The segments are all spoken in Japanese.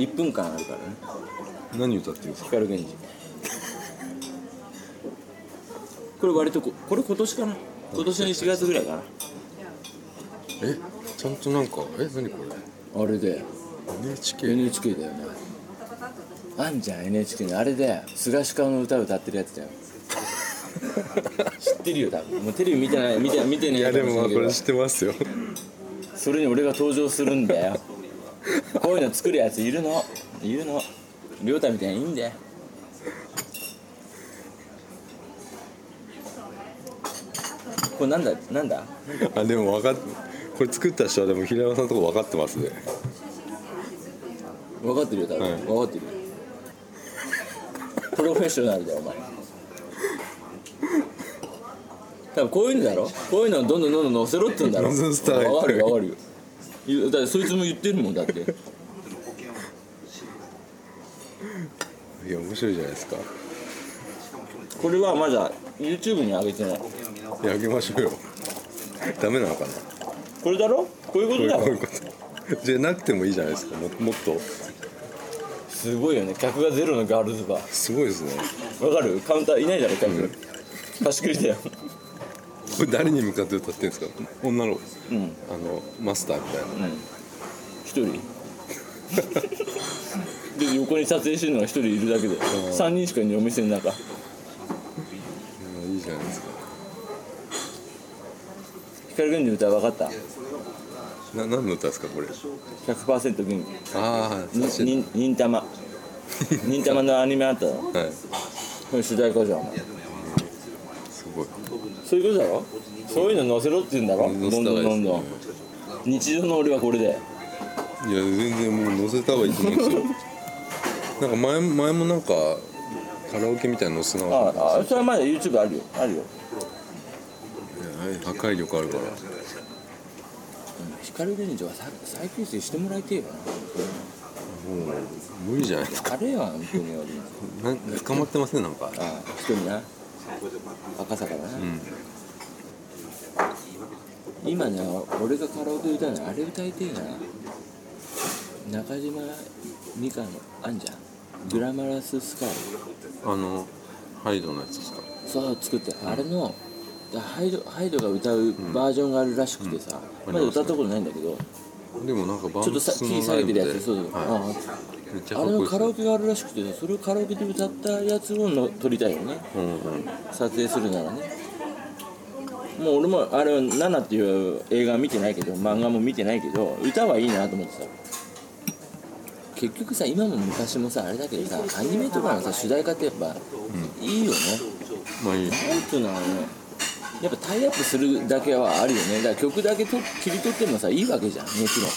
1分間あるからね。何歌ってるんですか？光源氏。これ割とここれ今年かな？今年の1月ぐらいかえちゃんとなんかえ何こなあれでれ NHK NHK だよね。あんじゃん NHK にあれで菅氏川の歌歌ってるやつだよ。知ってるよ多分。もうテレビ見てない見て見てねいやでもまあこれど知ってますよ。それに俺が登場するんだよこういうの作るやついるの？いるの？亮太みたいにいいんだよ。これなんだ？なんだ？あでも分かっこれ作った人はでも平山さんのとこ分かってますね。分かってるよ多分、はい。分かってる。よプロフェッショナルだよお前。多分こういうのだろ？こういうのをどんどんどんどん載せろって言うんだろ？分かるよ分かるよだってそいつも言ってるもんだって。いや面白いじゃないですか。これはまだ YouTube に上げてない。いやあげましょうよ。ダメなのかな。これだろ？こういうこことだろこういうこと。じゃなくてもいいじゃないですか。ももっと。すごいよね。客がゼロのガールズバー。すごいですね。わかる？カウンターいないだろ客、貸し切りだよこれ誰に向かって歌ってるんですか？女のうん。あのマスターみたいな。一人？で横に撮影してるのが一人いるだけで。三人しかいないお店の中。うんいいじゃないですか。光源氏の歌分かった？な何の歌ですかこれ？100%元ああ気確かに。に忍たま。忍たまのアニメあったはい。れ主題歌じゃんごい。そういうことだろ？そういうの載せろって言うんだろ？どんどんどんどん。日常の俺はこれで。いや全然もう載せた方がいいと思うんですよ。なんか前前もなんかカラオケみたいなの載せなかったああそれはまだ YouTube あるよ。あるよ。破壊力あるから。光源氏はさ再結成してもらいてえよ。もう無理じゃないですか。なあれやん本当に捕まってません？なんか。ああ一人な赤坂だな、今ね俺がカラオケ歌うのあれ歌いてえな。中島美嘉のあんじゃん。グラマラススカイ。あのハイドのやつですか？そう作ってあれのハイドハイドが歌うバージョンがあるらしくてさ、うん。まだ歌ったことないんだけど、でもなんかバンちょっとさキー下げてるやつ。そうそう、はあい、めっちゃああれのカラオケがあるらしくてそれをカラオケで歌ったやつをの撮りたいよね。うんうん撮影するならね。もう俺もあれは「ナナ」っていう映画は見てないけど漫画も見てないけど歌はいいなと思ってさ結局さ今も昔もさあれだけどさアニメとかのさ主題歌ってやっぱ、いいよね。まあいい。なんていうのはねやっぱタイアップするだけはあるよね。だから曲だけと切り取ってもさいいわけじゃん。もちろん。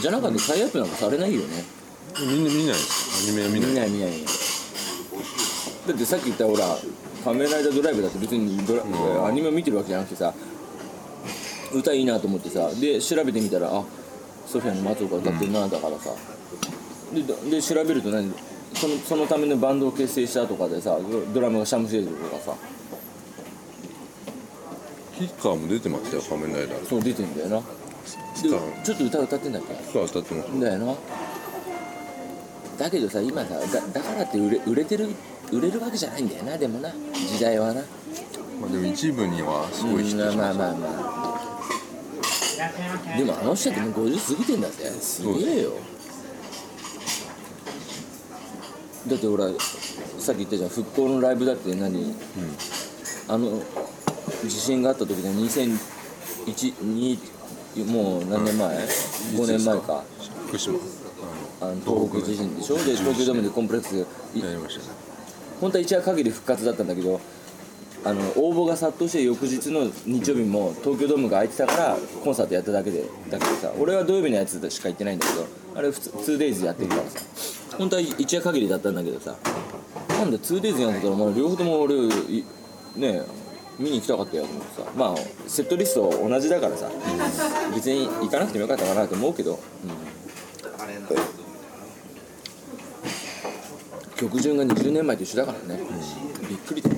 じゃなかったらタイアップなんかされないよねみんな見ないです。アニメは見ない。見ない見ない。だってさっき言ったほら「仮面ライダードライブ」だって別にドラ、アニメを見てるわけじゃなくてさ歌いいなと思ってさで調べてみたらあソフィアの松岡歌ってるなだからさ、でで調べると何？そのそのためのバンドを結成したとかでさドドラムがシャムシェードとかさ。キッカーも出てましたよ仮面ライダー。そう出てんだよな。ちょっと歌歌ってんだっけ？キッカー歌ってます。だよなだけどさ今さだだからって売れ売れてる売れるわけじゃないんだよなでもな時代はな。まあでも一部にはすごいヒットしましたまあまあまあ。でもあの人ってもう50過ぎてんだぜ。すげえよ。だってほらさっき言ったじゃん。復興のライブだって何、あの地震があった時で2001 2もう何年前、5年前か。福島あの東北地震でしょ？で東京ドームでコンプレックス。いやりました。ね本当は一夜限り復活だったんだけどあの応募が殺到して翌日の日曜日も東京ドームが空いてたからコンサートやっただけでだけどさ俺は土曜日のやつしか行ってないんだけどあれ普通 2days やってるからさ。本当は一夜限りだったんだけどさなんだ 2days やったら、まあ、両方とも俺いね見に行きたかったよと思ってさ。まあセットリスト同じだからさ。別に行かなくてもよかったかなと思うけど、曲順が20年前と一緒だからね、びっくりだよ。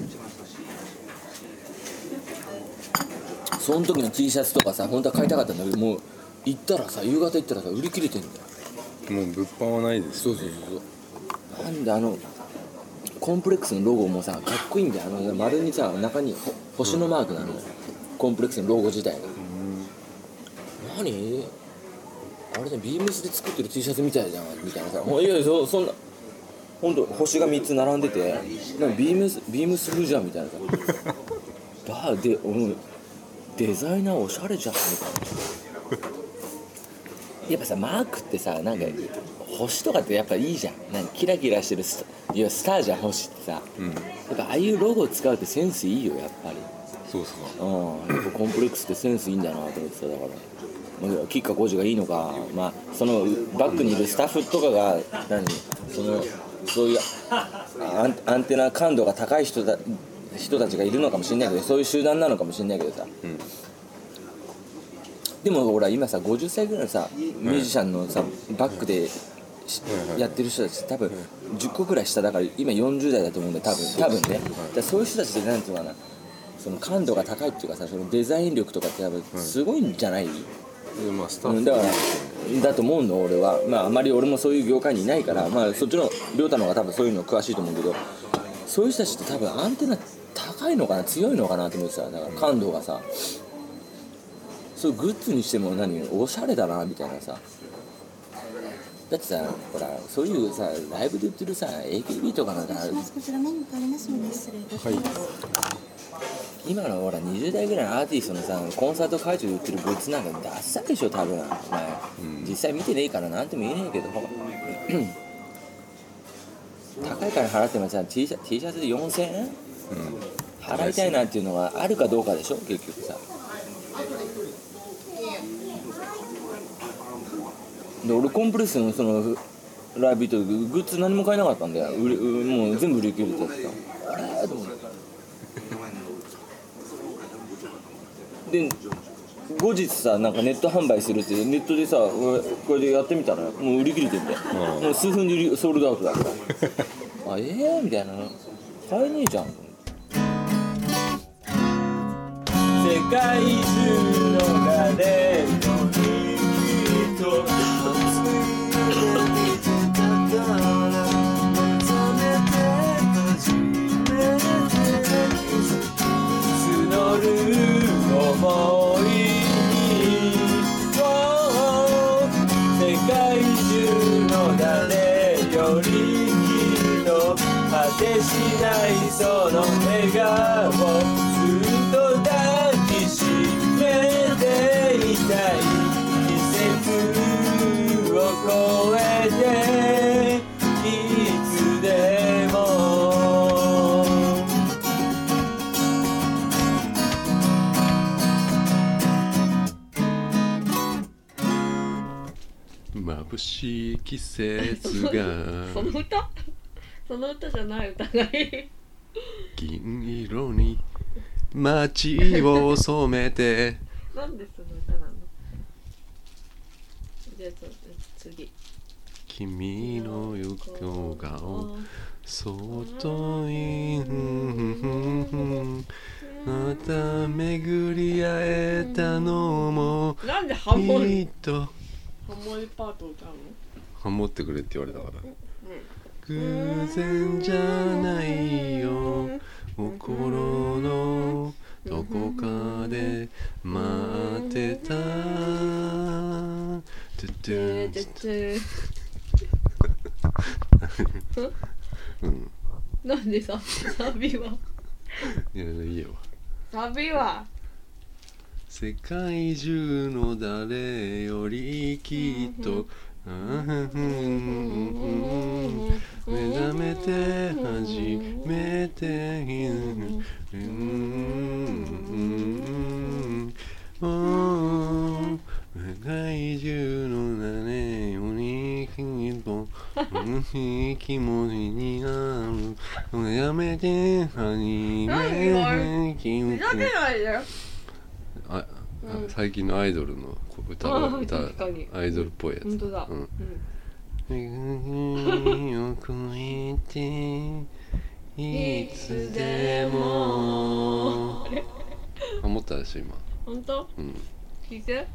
その時の T シャツとかさ本当は買いたかったんだけどもう行ったらさ夕方行ったらさ売り切れてんだよ。もう物販はないです。そうそうそうそう。なんであのコンプレックスのロゴもさかっこいいんだよ。あの丸にさ中にほ星のマークなの、コンプレックスのロゴ自体が。何？あれねビームスで作ってる T シャツみたいじゃんみたいなさ。いやいやそそんな本当星が3つ並んでてなんかビームスビームス風じゃんみたいなさ。バーでうんデザイナーおしゃれじゃんみたいな。やっぱさマークってさなんか星とかってやっぱいいじゃん。なんかキラキラしてるスタいやスターじゃん星ってさ。うん。やっぱああいうロゴを使うってセンスいいよやっぱり。そうっすかう。ん。やっぱコンプレックスってセンスいいんだなと思ってさだから。まあ吉川晃司がいいのかまあそのバックにいるスタッフとかが何そのそういうアンテナ感度が高い人だ人たちがいるのかもしれないけどそういう集団なのかもしれないけどさ、うんでもほら今さ50歳ぐらいのさミュージシャンのさバックでやってる人たち多分10個ぐらい下だから今40代だと思うんだよ多分多分ね。だそういう人たちってなんていうのかなその感度が高いっていうかさそのデザイン力とかって多分すごいんじゃない、うん、だからだと思うの俺は。まああまり俺もそういう業界にいないからまあそっちの亮太の方が多分そういうの詳しいと思うけどそういう人たちって多分アンテナ高いのかな強いのかなと思ってさだから感度がさ。そうグッズにしても何おしゃれだなみたいなさ。だってさほらそういうさライブで売ってるさ AKB とかなんか失礼しますこちらメニュー変わりますので失礼いたします、今のほら20代ぐらいのアーティストのさコンサート会場で売ってるグッズなんかダッサでしょ多分。お前、実際見てねえからなんとも言えねえけど。高い金払ってもさ T シャ T シャツで4000円？うん。払いたいなっていうのがあるかどうかでしょ結局さで俺コンプレックスのそのライブ行った時グッズ何も買えなかったんだよ売れうもう全部売り切れてやってた。あれ？と思って。で後日さなんかネット販売するってネットでさ俺これでやってみたらもう売り切れてんだよ、うん。もう数分でソールドアウトだから。あええ？みたいな。買えねえじゃん。世界中の誰もにてしないその笑顔ずっと抱きしめていたい季節を超えていつでも。眩しい季節が。その歌？その歌じゃない歌がいい。銀色に街を染めて。なんでその歌なの？じゃあ次。君の横顔そっといまた巡り会えたのも。なんでハモリきっと。ハモリパート歌うの？ハモってくれって言われたから。偶然じゃないよ。心のどこかで待ってた。トゥトゥ。でででうん。なんでさサビは？いやいいよ。サビは？世界中の誰よりきっと目覚めて初めて世界中の誰よりきっと気持ちになる目覚めて初めてふざ最近のアイドルの歌あ歌アイドルっぽいやつ。本当だ。うん。うん。よくえていつでもハモったでしょ今。本当？うん。聞いて